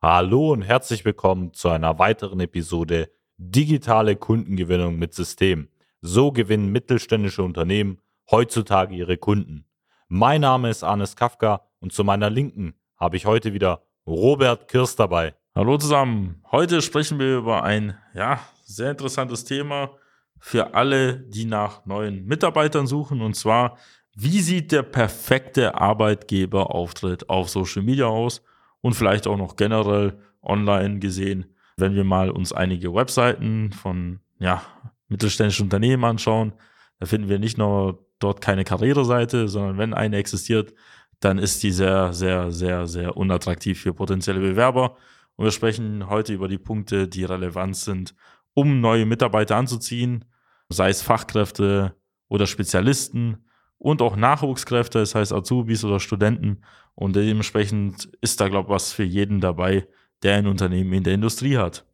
Hallo und herzlich willkommen zu einer weiteren Episode Digitale Kundengewinnung mit System. So gewinnen mittelständische Unternehmen heutzutage ihre Kunden. Mein Name ist Arnes Kafka und zu meiner Linken habe ich heute wieder Robert Kirst dabei. Hallo zusammen. Heute sprechen wir über ein ja, sehr interessantes Thema für alle, die nach neuen Mitarbeitern suchen. Und zwar, wie sieht der perfekte Arbeitgeberauftritt auf Social Media aus? Und vielleicht auch noch generell online gesehen, wenn wir mal uns einige Webseiten von ja, mittelständischen Unternehmen anschauen, da finden wir nicht nur dort keine Karriereseite, sondern wenn eine existiert, dann ist die sehr, sehr, sehr, sehr unattraktiv für potenzielle Bewerber. Und wir sprechen heute über die Punkte, die relevant sind, um neue Mitarbeiter anzuziehen, sei es Fachkräfte oder Spezialisten und auch Nachwuchskräfte, das heißt Azubis oder Studenten. Und dementsprechend ist da, glaube ich, was für jeden dabei, der ein Unternehmen in der Industrie hat.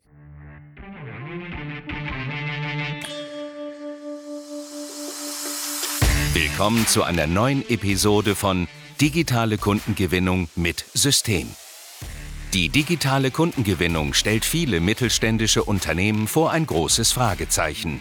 Willkommen zu einer neuen Episode von Digitale Kundengewinnung mit System. Die digitale Kundengewinnung stellt viele mittelständische Unternehmen vor ein großes Fragezeichen.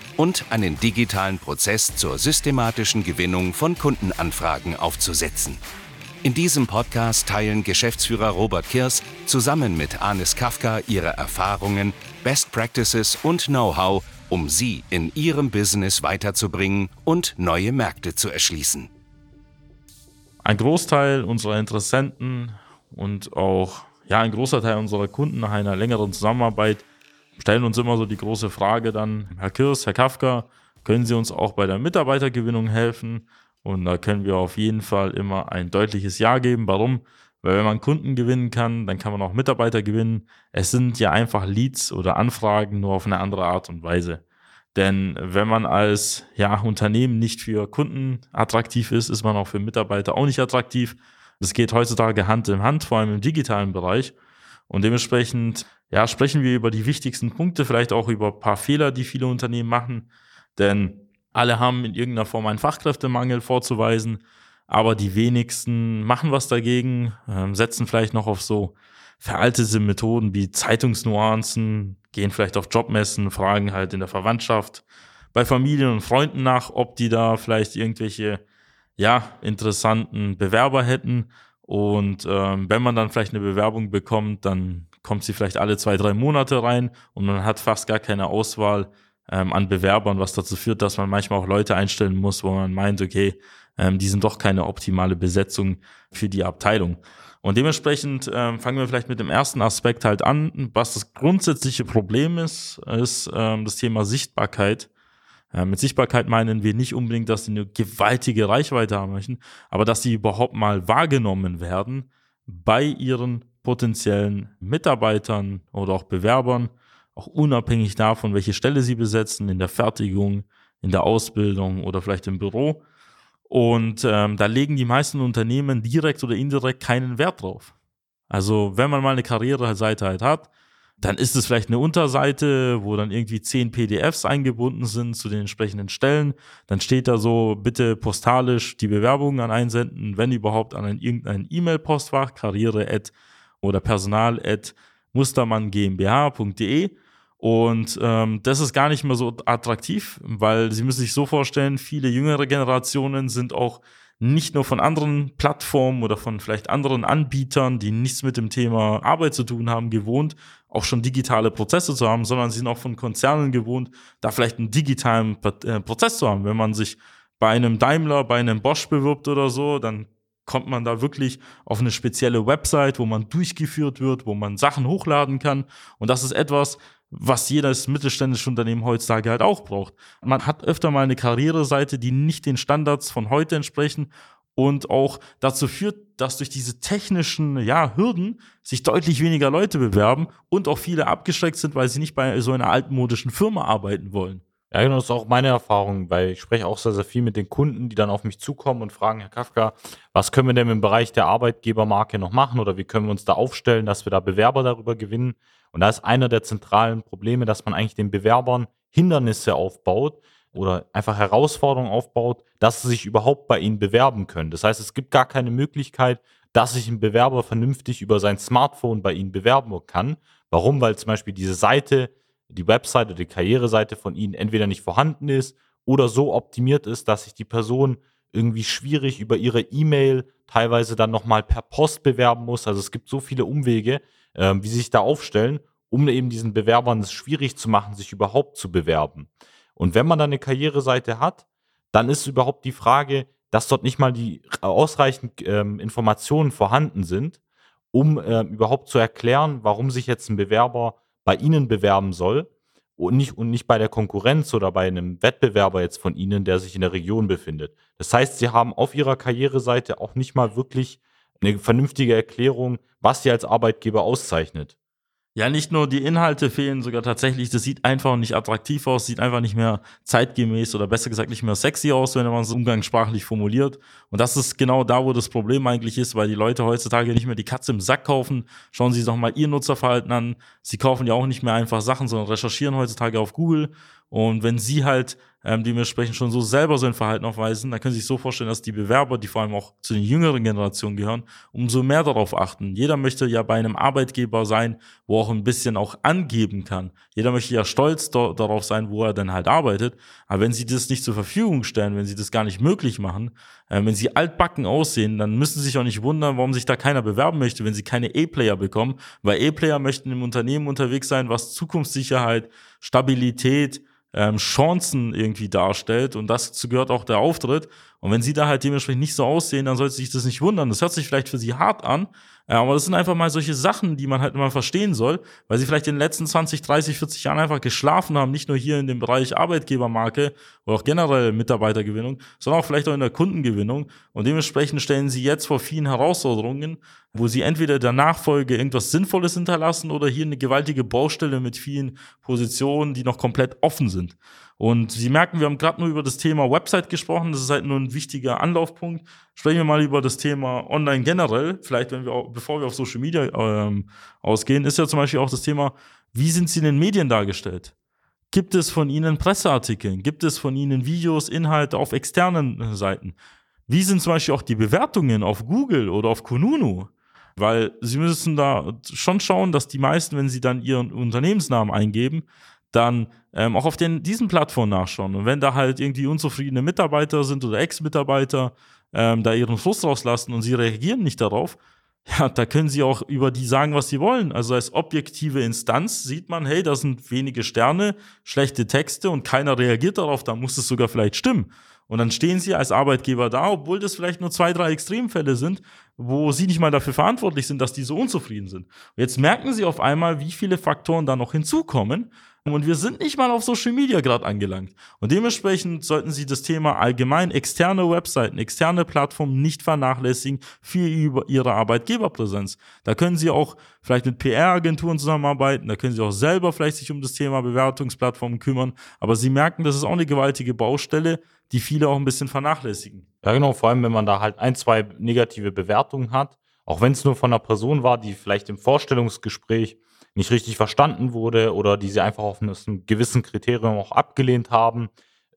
und einen digitalen Prozess zur systematischen Gewinnung von Kundenanfragen aufzusetzen. In diesem Podcast teilen Geschäftsführer Robert Kirs zusammen mit Anis Kafka ihre Erfahrungen, Best Practices und Know-how, um sie in ihrem Business weiterzubringen und neue Märkte zu erschließen. Ein Großteil unserer Interessenten und auch ja, ein großer Teil unserer Kunden nach einer längeren Zusammenarbeit stellen uns immer so die große Frage dann, Herr Kirs, Herr Kafka, können Sie uns auch bei der Mitarbeitergewinnung helfen? Und da können wir auf jeden Fall immer ein deutliches Ja geben. Warum? Weil wenn man Kunden gewinnen kann, dann kann man auch Mitarbeiter gewinnen. Es sind ja einfach Leads oder Anfragen nur auf eine andere Art und Weise. Denn wenn man als ja, Unternehmen nicht für Kunden attraktiv ist, ist man auch für Mitarbeiter auch nicht attraktiv. Das geht heutzutage Hand in Hand, vor allem im digitalen Bereich. Und dementsprechend, ja, sprechen wir über die wichtigsten Punkte, vielleicht auch über ein paar Fehler, die viele Unternehmen machen. Denn alle haben in irgendeiner Form einen Fachkräftemangel vorzuweisen, aber die wenigsten machen was dagegen, äh, setzen vielleicht noch auf so veraltete Methoden wie Zeitungsnuancen, gehen vielleicht auf Jobmessen, fragen halt in der Verwandtschaft, bei Familien und Freunden nach, ob die da vielleicht irgendwelche, ja, interessanten Bewerber hätten und ähm, wenn man dann vielleicht eine Bewerbung bekommt, dann kommt sie vielleicht alle zwei, drei Monate rein und man hat fast gar keine Auswahl ähm, an Bewerbern, was dazu führt, dass man manchmal auch Leute einstellen muss, wo man meint, okay, ähm, die sind doch keine optimale Besetzung für die Abteilung. Und dementsprechend ähm, fangen wir vielleicht mit dem ersten Aspekt halt an. Was das grundsätzliche Problem ist, ist ähm, das Thema Sichtbarkeit. Äh, mit Sichtbarkeit meinen wir nicht unbedingt, dass sie eine gewaltige Reichweite haben möchten, aber dass sie überhaupt mal wahrgenommen werden bei ihren potenziellen Mitarbeitern oder auch Bewerbern, auch unabhängig davon, welche Stelle sie besetzen, in der Fertigung, in der Ausbildung oder vielleicht im Büro. Und ähm, da legen die meisten Unternehmen direkt oder indirekt keinen Wert drauf. Also wenn man mal eine Karriereseite halt hat, dann ist es vielleicht eine Unterseite, wo dann irgendwie zehn PDFs eingebunden sind zu den entsprechenden Stellen. Dann steht da so, bitte postalisch die Bewerbungen an einsenden, wenn überhaupt an ein, irgendein E-Mail-Postfach, karriere oder personal mustermann GmbH.de. Und ähm, das ist gar nicht mehr so attraktiv, weil Sie müssen sich so vorstellen, viele jüngere Generationen sind auch nicht nur von anderen Plattformen oder von vielleicht anderen Anbietern, die nichts mit dem Thema Arbeit zu tun haben, gewohnt, auch schon digitale Prozesse zu haben, sondern sie sind auch von Konzernen gewohnt, da vielleicht einen digitalen äh, Prozess zu haben. Wenn man sich bei einem Daimler, bei einem Bosch bewirbt oder so, dann kommt man da wirklich auf eine spezielle Website, wo man durchgeführt wird, wo man Sachen hochladen kann. Und das ist etwas, was jedes mittelständische Unternehmen heutzutage halt auch braucht. Man hat öfter mal eine Karriereseite, die nicht den Standards von heute entsprechen und auch dazu führt, dass durch diese technischen ja, Hürden sich deutlich weniger Leute bewerben und auch viele abgeschreckt sind, weil sie nicht bei so einer altmodischen Firma arbeiten wollen. Ja, genau, das ist auch meine Erfahrung, weil ich spreche auch sehr, sehr viel mit den Kunden, die dann auf mich zukommen und fragen, Herr Kafka, was können wir denn im Bereich der Arbeitgebermarke noch machen oder wie können wir uns da aufstellen, dass wir da Bewerber darüber gewinnen? Und da ist einer der zentralen Probleme, dass man eigentlich den Bewerbern Hindernisse aufbaut oder einfach Herausforderungen aufbaut, dass sie sich überhaupt bei ihnen bewerben können. Das heißt, es gibt gar keine Möglichkeit, dass sich ein Bewerber vernünftig über sein Smartphone bei ihnen bewerben kann. Warum? Weil zum Beispiel diese Seite die Webseite, die Karriereseite von Ihnen entweder nicht vorhanden ist oder so optimiert ist, dass sich die Person irgendwie schwierig über ihre E-Mail teilweise dann nochmal per Post bewerben muss. Also es gibt so viele Umwege, äh, wie sie sich da aufstellen, um eben diesen Bewerbern es schwierig zu machen, sich überhaupt zu bewerben. Und wenn man dann eine Karriereseite hat, dann ist überhaupt die Frage, dass dort nicht mal die ausreichend ähm, Informationen vorhanden sind, um äh, überhaupt zu erklären, warum sich jetzt ein Bewerber bei Ihnen bewerben soll und nicht, und nicht bei der Konkurrenz oder bei einem Wettbewerber jetzt von Ihnen, der sich in der Region befindet. Das heißt, Sie haben auf Ihrer Karriereseite auch nicht mal wirklich eine vernünftige Erklärung, was Sie als Arbeitgeber auszeichnet. Ja, nicht nur die Inhalte fehlen sogar tatsächlich, das sieht einfach nicht attraktiv aus, sieht einfach nicht mehr zeitgemäß oder besser gesagt nicht mehr sexy aus, wenn man es umgangssprachlich formuliert. Und das ist genau da, wo das Problem eigentlich ist, weil die Leute heutzutage nicht mehr die Katze im Sack kaufen. Schauen Sie sich doch mal Ihr Nutzerverhalten an. Sie kaufen ja auch nicht mehr einfach Sachen, sondern recherchieren heutzutage auf Google und wenn sie halt ähm, dementsprechend schon so selber so ein Verhalten aufweisen, dann können Sie sich so vorstellen, dass die Bewerber, die vor allem auch zu den jüngeren Generationen gehören, umso mehr darauf achten. Jeder möchte ja bei einem Arbeitgeber sein, wo auch ein bisschen auch angeben kann. Jeder möchte ja stolz darauf sein, wo er dann halt arbeitet. Aber wenn Sie das nicht zur Verfügung stellen, wenn Sie das gar nicht möglich machen, äh, wenn Sie altbacken aussehen, dann müssen Sie sich auch nicht wundern, warum sich da keiner bewerben möchte, wenn Sie keine E-Player bekommen. Weil E-Player möchten im Unternehmen unterwegs sein, was Zukunftssicherheit, Stabilität, ähm, Chancen irgendwie darstellt und dazu gehört auch der Auftritt. Und wenn sie da halt dementsprechend nicht so aussehen, dann sollte sich das nicht wundern. Das hört sich vielleicht für sie hart an, aber das sind einfach mal solche Sachen, die man halt immer verstehen soll, weil sie vielleicht in den letzten 20, 30, 40 Jahren einfach geschlafen haben, nicht nur hier in dem Bereich Arbeitgebermarke oder auch generell Mitarbeitergewinnung, sondern auch vielleicht auch in der Kundengewinnung. Und dementsprechend stellen sie jetzt vor vielen Herausforderungen, wo sie entweder der Nachfolge irgendwas Sinnvolles hinterlassen oder hier eine gewaltige Baustelle mit vielen Positionen, die noch komplett offen sind. Und Sie merken, wir haben gerade nur über das Thema Website gesprochen. Das ist halt nur ein wichtiger Anlaufpunkt. Sprechen wir mal über das Thema Online generell. Vielleicht, wenn wir, auch, bevor wir auf Social Media ähm, ausgehen, ist ja zum Beispiel auch das Thema, wie sind Sie in den Medien dargestellt? Gibt es von Ihnen Presseartikel? Gibt es von Ihnen Videos, Inhalte auf externen äh, Seiten? Wie sind zum Beispiel auch die Bewertungen auf Google oder auf Kununu? Weil Sie müssen da schon schauen, dass die meisten, wenn sie dann ihren Unternehmensnamen eingeben, dann ähm, auch auf den, diesen Plattformen nachschauen. Und wenn da halt irgendwie unzufriedene Mitarbeiter sind oder Ex-Mitarbeiter, ähm, da ihren Frust rauslassen und sie reagieren nicht darauf, ja, da können sie auch über die sagen, was sie wollen. Also als objektive Instanz sieht man, hey, da sind wenige Sterne, schlechte Texte und keiner reagiert darauf, da muss es sogar vielleicht stimmen. Und dann stehen sie als Arbeitgeber da, obwohl das vielleicht nur zwei, drei Extremfälle sind, wo sie nicht mal dafür verantwortlich sind, dass die so unzufrieden sind. Und jetzt merken sie auf einmal, wie viele Faktoren da noch hinzukommen. Und wir sind nicht mal auf Social Media gerade angelangt. Und dementsprechend sollten Sie das Thema allgemein externe Webseiten, externe Plattformen nicht vernachlässigen für Ihre Arbeitgeberpräsenz. Da können Sie auch vielleicht mit PR-Agenturen zusammenarbeiten, da können Sie auch selber vielleicht sich um das Thema Bewertungsplattformen kümmern. Aber Sie merken, das ist auch eine gewaltige Baustelle, die viele auch ein bisschen vernachlässigen. Ja, genau, vor allem wenn man da halt ein, zwei negative Bewertungen hat, auch wenn es nur von einer Person war, die vielleicht im Vorstellungsgespräch nicht richtig verstanden wurde oder die sie einfach auf einem gewissen Kriterium auch abgelehnt haben,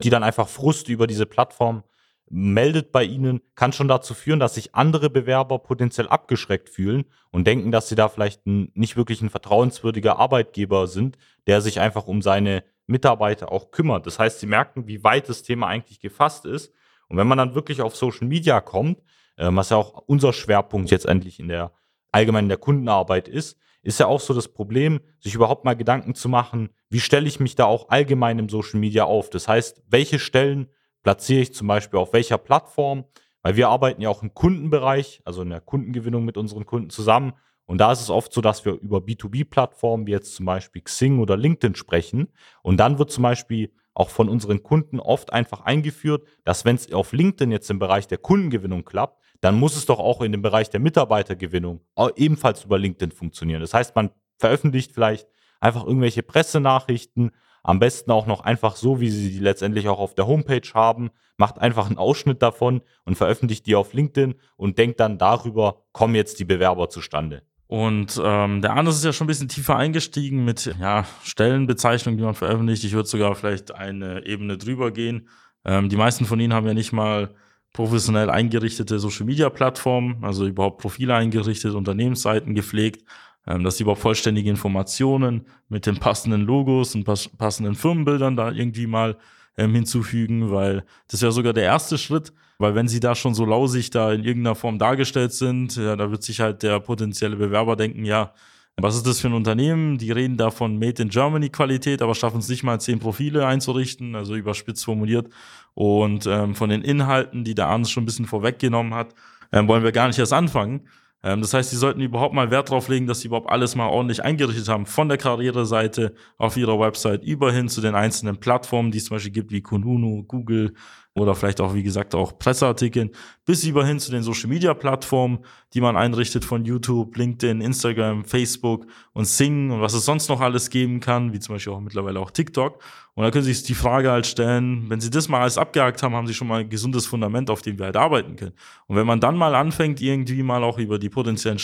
die dann einfach Frust über diese Plattform meldet bei ihnen, kann schon dazu führen, dass sich andere Bewerber potenziell abgeschreckt fühlen und denken, dass sie da vielleicht ein, nicht wirklich ein vertrauenswürdiger Arbeitgeber sind, der sich einfach um seine Mitarbeiter auch kümmert. Das heißt, sie merken, wie weit das Thema eigentlich gefasst ist. Und wenn man dann wirklich auf Social Media kommt, äh, was ja auch unser Schwerpunkt jetzt endlich in der allgemeinen der Kundenarbeit ist, ist ja auch so das Problem, sich überhaupt mal Gedanken zu machen, wie stelle ich mich da auch allgemein im Social Media auf? Das heißt, welche Stellen platziere ich zum Beispiel auf welcher Plattform? Weil wir arbeiten ja auch im Kundenbereich, also in der Kundengewinnung mit unseren Kunden zusammen. Und da ist es oft so, dass wir über B2B-Plattformen wie jetzt zum Beispiel Xing oder LinkedIn sprechen. Und dann wird zum Beispiel auch von unseren Kunden oft einfach eingeführt, dass wenn es auf LinkedIn jetzt im Bereich der Kundengewinnung klappt, dann muss es doch auch in dem Bereich der Mitarbeitergewinnung ebenfalls über LinkedIn funktionieren. Das heißt, man veröffentlicht vielleicht einfach irgendwelche Pressenachrichten, am besten auch noch einfach so, wie sie die letztendlich auch auf der Homepage haben, macht einfach einen Ausschnitt davon und veröffentlicht die auf LinkedIn und denkt dann darüber, kommen jetzt die Bewerber zustande. Und ähm, der Anders ist ja schon ein bisschen tiefer eingestiegen mit ja, Stellenbezeichnungen, die man veröffentlicht. Ich würde sogar vielleicht eine Ebene drüber gehen. Ähm, die meisten von Ihnen haben ja nicht mal professionell eingerichtete Social-Media-Plattformen, also überhaupt Profile eingerichtet, Unternehmensseiten gepflegt, ähm, dass sie überhaupt vollständige Informationen mit den passenden Logos und pass passenden Firmenbildern da irgendwie mal ähm, hinzufügen, weil das wäre sogar der erste Schritt, weil wenn sie da schon so lausig da in irgendeiner Form dargestellt sind, ja, da wird sich halt der potenzielle Bewerber denken, ja, was ist das für ein Unternehmen? Die reden da von Made in Germany Qualität, aber schaffen es nicht mal zehn Profile einzurichten, also überspitzt formuliert. Und ähm, von den Inhalten, die der Arns schon ein bisschen vorweggenommen hat, ähm, wollen wir gar nicht erst anfangen. Ähm, das heißt, sie sollten überhaupt mal Wert darauf legen, dass sie überhaupt alles mal ordentlich eingerichtet haben, von der Karriereseite auf ihrer Website über hin zu den einzelnen Plattformen, die es zum Beispiel gibt, wie Kununu, Google oder vielleicht auch, wie gesagt, auch Presseartikeln, bis über hin zu den Social Media Plattformen, die man einrichtet von YouTube, LinkedIn, Instagram, Facebook und Sing und was es sonst noch alles geben kann, wie zum Beispiel auch mittlerweile auch TikTok. Und da können Sie sich die Frage halt stellen, wenn Sie das mal alles abgehakt haben, haben Sie schon mal ein gesundes Fundament, auf dem wir halt arbeiten können. Und wenn man dann mal anfängt, irgendwie mal auch über die potenziellen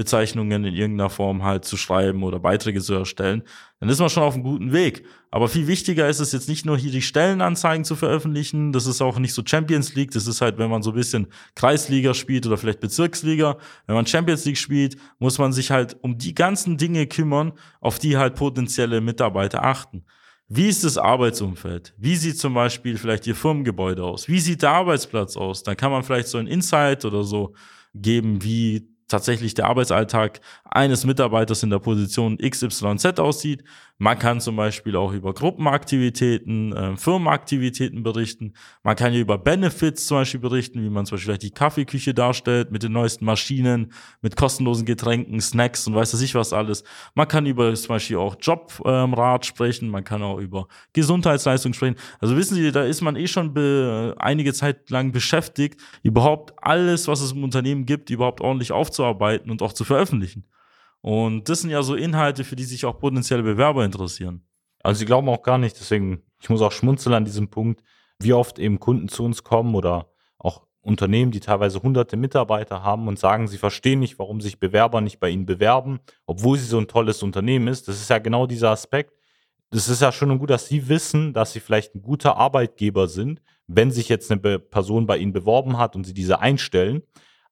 Stellenbezeichnungen in irgendeiner Form halt zu schreiben oder Beiträge zu erstellen, dann ist man schon auf einem guten Weg. Aber viel wichtiger ist es jetzt nicht nur hier die Stellenanzeigen zu veröffentlichen, das ist auch nicht so Champions League, das ist halt, wenn man so ein bisschen Kreisliga spielt oder vielleicht Bezirksliga. Wenn man Champions League spielt, muss man sich halt um die ganzen Dinge kümmern, auf die halt potenzielle Mitarbeiter achten. Wie ist das Arbeitsumfeld? Wie sieht zum Beispiel vielleicht Ihr Firmengebäude aus? Wie sieht der Arbeitsplatz aus? Dann kann man vielleicht so ein Insight oder so geben, wie tatsächlich der Arbeitsalltag eines Mitarbeiters in der Position XYZ aussieht. Man kann zum Beispiel auch über Gruppenaktivitäten, äh, Firmenaktivitäten berichten. Man kann ja über Benefits zum Beispiel berichten, wie man zum Beispiel die Kaffeeküche darstellt mit den neuesten Maschinen, mit kostenlosen Getränken, Snacks und weiß ich was alles. Man kann über zum Beispiel auch Jobrat ähm, sprechen. Man kann auch über Gesundheitsleistung sprechen. Also wissen Sie, da ist man eh schon einige Zeit lang beschäftigt, überhaupt alles, was es im Unternehmen gibt, überhaupt ordentlich aufzuarbeiten und auch zu veröffentlichen. Und das sind ja so Inhalte, für die sich auch potenzielle Bewerber interessieren. Also sie glauben auch gar nicht, deswegen, ich muss auch schmunzeln an diesem Punkt, wie oft eben Kunden zu uns kommen oder auch Unternehmen, die teilweise hunderte Mitarbeiter haben und sagen, sie verstehen nicht, warum sich Bewerber nicht bei ihnen bewerben, obwohl sie so ein tolles Unternehmen ist. Das ist ja genau dieser Aspekt. Das ist ja schon gut, dass sie wissen, dass sie vielleicht ein guter Arbeitgeber sind, wenn sich jetzt eine Person bei ihnen beworben hat und sie diese einstellen.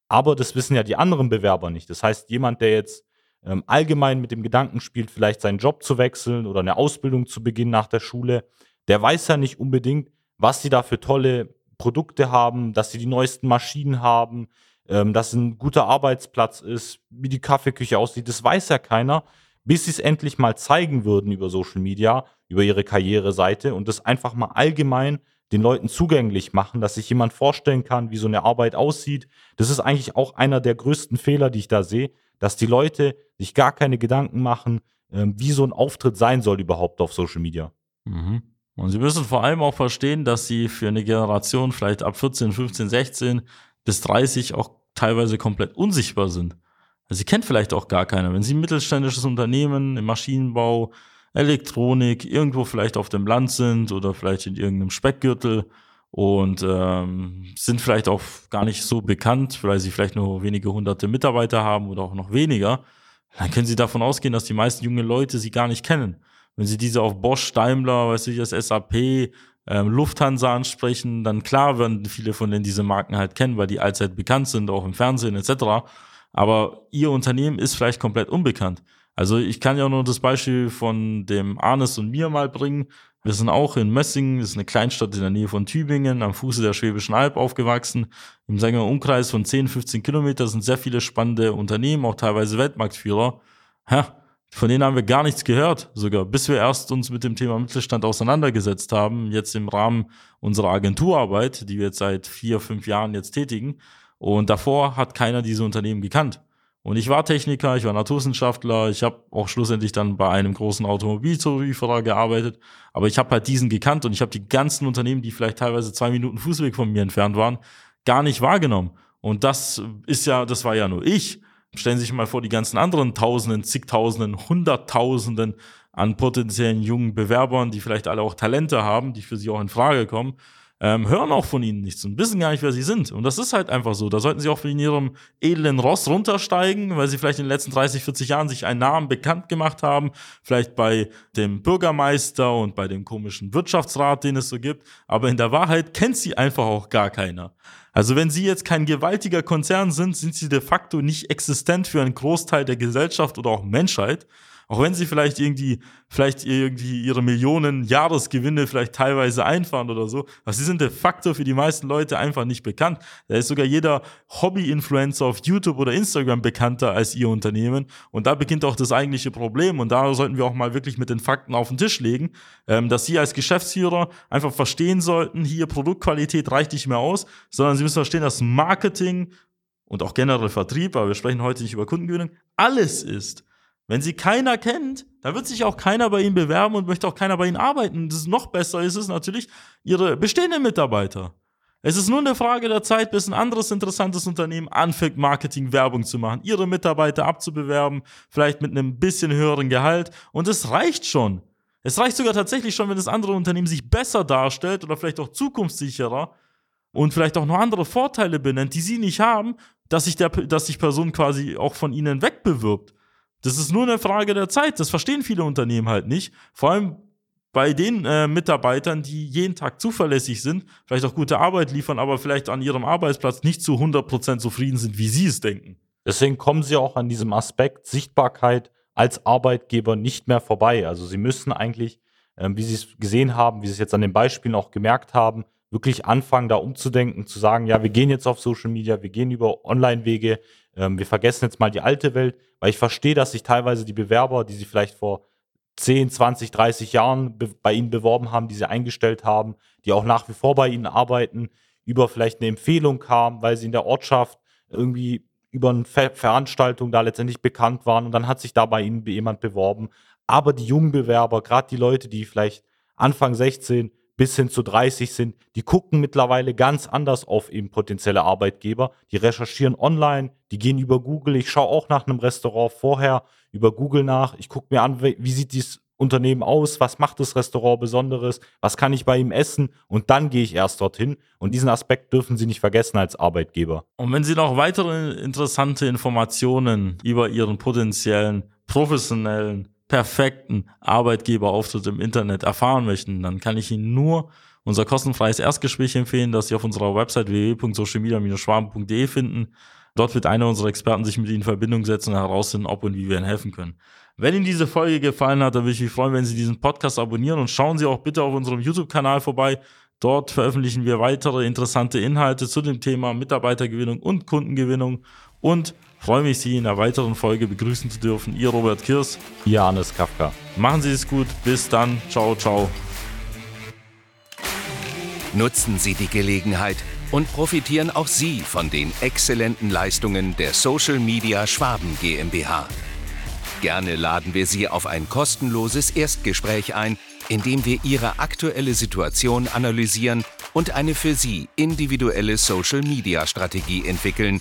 Aber das wissen ja die anderen Bewerber nicht. Das heißt, jemand, der jetzt ähm, allgemein mit dem Gedanken spielt, vielleicht seinen Job zu wechseln oder eine Ausbildung zu beginnen nach der Schule, der weiß ja nicht unbedingt, was sie da für tolle Produkte haben, dass sie die neuesten Maschinen haben, ähm, dass ein guter Arbeitsplatz ist, wie die Kaffeeküche aussieht. Das weiß ja keiner, bis sie es endlich mal zeigen würden über Social Media, über ihre Karriereseite und das einfach mal allgemein den Leuten zugänglich machen, dass sich jemand vorstellen kann, wie so eine Arbeit aussieht. Das ist eigentlich auch einer der größten Fehler, die ich da sehe, dass die Leute sich gar keine Gedanken machen, ähm, wie so ein Auftritt sein soll überhaupt auf Social Media. Mhm. Und sie müssen vor allem auch verstehen, dass sie für eine Generation vielleicht ab 14, 15, 16 bis 30 auch teilweise komplett unsichtbar sind. Also sie kennt vielleicht auch gar keiner. Wenn sie ein mittelständisches Unternehmen im Maschinenbau, Elektronik, irgendwo vielleicht auf dem Land sind oder vielleicht in irgendeinem Speckgürtel, und ähm, sind vielleicht auch gar nicht so bekannt, weil sie vielleicht nur wenige hunderte Mitarbeiter haben oder auch noch weniger, dann können sie davon ausgehen, dass die meisten junge Leute sie gar nicht kennen. Wenn sie diese auf Bosch, Daimler, weiß ich, das SAP, ähm, Lufthansa ansprechen, dann klar werden viele von denen diese Marken halt kennen, weil die allzeit bekannt sind, auch im Fernsehen etc. Aber ihr Unternehmen ist vielleicht komplett unbekannt. Also ich kann ja nur das Beispiel von dem Arnes und mir mal bringen. Wir sind auch in Messingen, das ist eine Kleinstadt in der Nähe von Tübingen, am Fuße der Schwäbischen Alb aufgewachsen. Im Sänger Umkreis von 10, 15 Kilometer sind sehr viele spannende Unternehmen, auch teilweise Weltmarktführer. Ja, von denen haben wir gar nichts gehört, sogar bis wir erst uns mit dem Thema Mittelstand auseinandergesetzt haben, jetzt im Rahmen unserer Agenturarbeit, die wir jetzt seit vier, fünf Jahren jetzt tätigen. Und davor hat keiner diese Unternehmen gekannt. Und ich war Techniker, ich war Naturwissenschaftler, ich habe auch schlussendlich dann bei einem großen Automobilzulieferer gearbeitet, aber ich habe halt diesen gekannt und ich habe die ganzen Unternehmen, die vielleicht teilweise zwei Minuten Fußweg von mir entfernt waren, gar nicht wahrgenommen. Und das ist ja, das war ja nur ich. Stellen Sie sich mal vor, die ganzen anderen Tausenden, zigtausenden, Hunderttausenden an potenziellen jungen Bewerbern, die vielleicht alle auch Talente haben, die für Sie auch in Frage kommen ähm, hören auch von ihnen nichts und wissen gar nicht, wer sie sind. Und das ist halt einfach so. Da sollten sie auch von ihrem edlen Ross runtersteigen, weil sie vielleicht in den letzten 30, 40 Jahren sich einen Namen bekannt gemacht haben. Vielleicht bei dem Bürgermeister und bei dem komischen Wirtschaftsrat, den es so gibt. Aber in der Wahrheit kennt sie einfach auch gar keiner. Also wenn Sie jetzt kein gewaltiger Konzern sind, sind Sie de facto nicht existent für einen Großteil der Gesellschaft oder auch Menschheit. Auch wenn sie vielleicht irgendwie, vielleicht irgendwie ihre Millionen Jahresgewinne vielleicht teilweise einfahren oder so, aber sie sind de facto für die meisten Leute einfach nicht bekannt. Da ist sogar jeder Hobby-Influencer auf YouTube oder Instagram bekannter als ihr Unternehmen. Und da beginnt auch das eigentliche Problem. Und da sollten wir auch mal wirklich mit den Fakten auf den Tisch legen, ähm, dass sie als Geschäftsführer einfach verstehen sollten, hier Produktqualität reicht nicht mehr aus, sondern sie müssen verstehen, dass Marketing und auch generell Vertrieb, aber wir sprechen heute nicht über Kundengewinnung, alles ist. Wenn sie keiner kennt, dann wird sich auch keiner bei ihnen bewerben und möchte auch keiner bei ihnen arbeiten. Das ist noch besser ist es natürlich ihre bestehenden Mitarbeiter. Es ist nur eine Frage der Zeit, bis ein anderes interessantes Unternehmen anfängt, Marketing-Werbung zu machen, ihre Mitarbeiter abzubewerben, vielleicht mit einem bisschen höheren Gehalt. Und es reicht schon. Es reicht sogar tatsächlich schon, wenn das andere Unternehmen sich besser darstellt oder vielleicht auch zukunftssicherer und vielleicht auch noch andere Vorteile benennt, die sie nicht haben, dass sich, der, dass sich Person quasi auch von ihnen wegbewirbt. Das ist nur eine Frage der Zeit. Das verstehen viele Unternehmen halt nicht. Vor allem bei den äh, Mitarbeitern, die jeden Tag zuverlässig sind, vielleicht auch gute Arbeit liefern, aber vielleicht an ihrem Arbeitsplatz nicht zu 100% zufrieden sind, wie sie es denken. Deswegen kommen sie auch an diesem Aspekt Sichtbarkeit als Arbeitgeber nicht mehr vorbei. Also sie müssen eigentlich, äh, wie sie es gesehen haben, wie sie es jetzt an den Beispielen auch gemerkt haben, wirklich anfangen, da umzudenken, zu sagen, ja, wir gehen jetzt auf Social Media, wir gehen über Online-Wege, ähm, wir vergessen jetzt mal die alte Welt, weil ich verstehe, dass sich teilweise die Bewerber, die sie vielleicht vor 10, 20, 30 Jahren bei ihnen beworben haben, die sie eingestellt haben, die auch nach wie vor bei ihnen arbeiten, über vielleicht eine Empfehlung kamen, weil sie in der Ortschaft irgendwie über eine Ver Veranstaltung da letztendlich bekannt waren und dann hat sich da bei ihnen jemand beworben. Aber die jungen Bewerber, gerade die Leute, die vielleicht Anfang 16 bis hin zu 30 sind, die gucken mittlerweile ganz anders auf eben potenzielle Arbeitgeber. Die recherchieren online, die gehen über Google. Ich schaue auch nach einem Restaurant vorher über Google nach. Ich gucke mir an, wie sieht dieses Unternehmen aus, was macht das Restaurant Besonderes, was kann ich bei ihm essen und dann gehe ich erst dorthin. Und diesen Aspekt dürfen Sie nicht vergessen als Arbeitgeber. Und wenn Sie noch weitere interessante Informationen über Ihren potenziellen professionellen perfekten Arbeitgeberauftritt im Internet erfahren möchten, dann kann ich Ihnen nur unser kostenfreies Erstgespräch empfehlen, das Sie auf unserer Website www.socialmedia-schwaben.de finden. Dort wird einer unserer Experten sich mit Ihnen in Verbindung setzen und herausfinden, ob und wie wir Ihnen helfen können. Wenn Ihnen diese Folge gefallen hat, dann würde ich mich freuen, wenn Sie diesen Podcast abonnieren und schauen Sie auch bitte auf unserem YouTube-Kanal vorbei. Dort veröffentlichen wir weitere interessante Inhalte zu dem Thema Mitarbeitergewinnung und Kundengewinnung und freue mich, Sie in einer weiteren Folge begrüßen zu dürfen. Ihr Robert Kirs. Ihr Hannes Kafka. Machen Sie es gut. Bis dann. Ciao, ciao. Nutzen Sie die Gelegenheit und profitieren auch Sie von den exzellenten Leistungen der Social Media Schwaben GmbH. Gerne laden wir Sie auf ein kostenloses Erstgespräch ein, in dem wir Ihre aktuelle Situation analysieren und eine für Sie individuelle Social Media Strategie entwickeln,